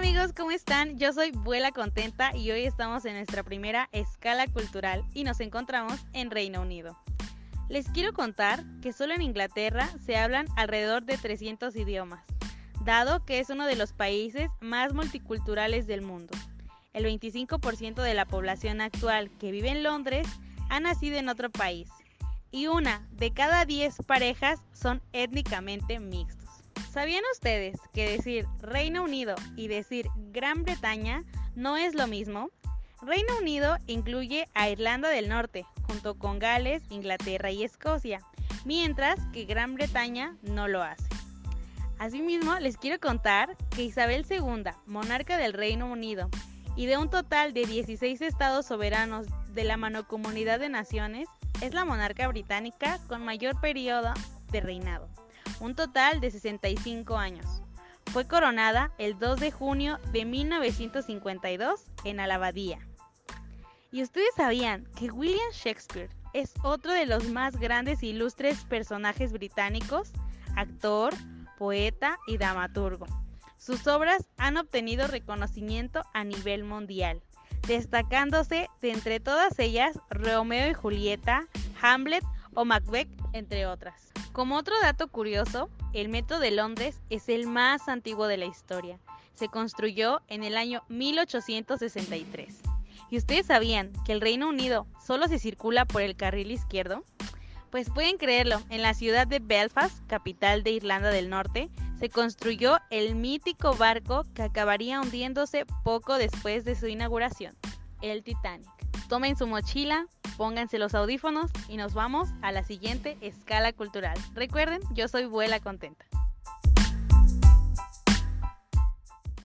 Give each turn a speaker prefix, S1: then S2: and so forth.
S1: amigos, ¿cómo están? Yo soy Vuela Contenta y hoy estamos en nuestra primera escala cultural y nos encontramos en Reino Unido. Les quiero contar que solo en Inglaterra se hablan alrededor de 300 idiomas, dado que es uno de los países más multiculturales del mundo. El 25% de la población actual que vive en Londres ha nacido en otro país y una de cada 10 parejas son étnicamente mixtos. ¿Sabían ustedes que decir Reino Unido y decir Gran Bretaña no es lo mismo? Reino Unido incluye a Irlanda del Norte, junto con Gales, Inglaterra y Escocia, mientras que Gran Bretaña no lo hace. Asimismo, les quiero contar que Isabel II, monarca del Reino Unido, y de un total de 16 estados soberanos de la Manocomunidad de Naciones, es la monarca británica con mayor periodo de reinado un total de 65 años. Fue coronada el 2 de junio de 1952 en Alabadía. ¿Y ustedes sabían que William Shakespeare es otro de los más grandes e ilustres personajes británicos, actor, poeta y dramaturgo? Sus obras han obtenido reconocimiento a nivel mundial, destacándose de entre todas ellas Romeo y Julieta, Hamlet o Macbeth, entre otras. Como otro dato curioso, el Metro de Londres es el más antiguo de la historia. Se construyó en el año 1863. ¿Y ustedes sabían que el Reino Unido solo se circula por el carril izquierdo? Pues pueden creerlo, en la ciudad de Belfast, capital de Irlanda del Norte, se construyó el mítico barco que acabaría hundiéndose poco después de su inauguración, el Titanic. Tomen su mochila, pónganse los audífonos y nos vamos a la siguiente escala cultural. Recuerden, yo soy Vuela Contenta.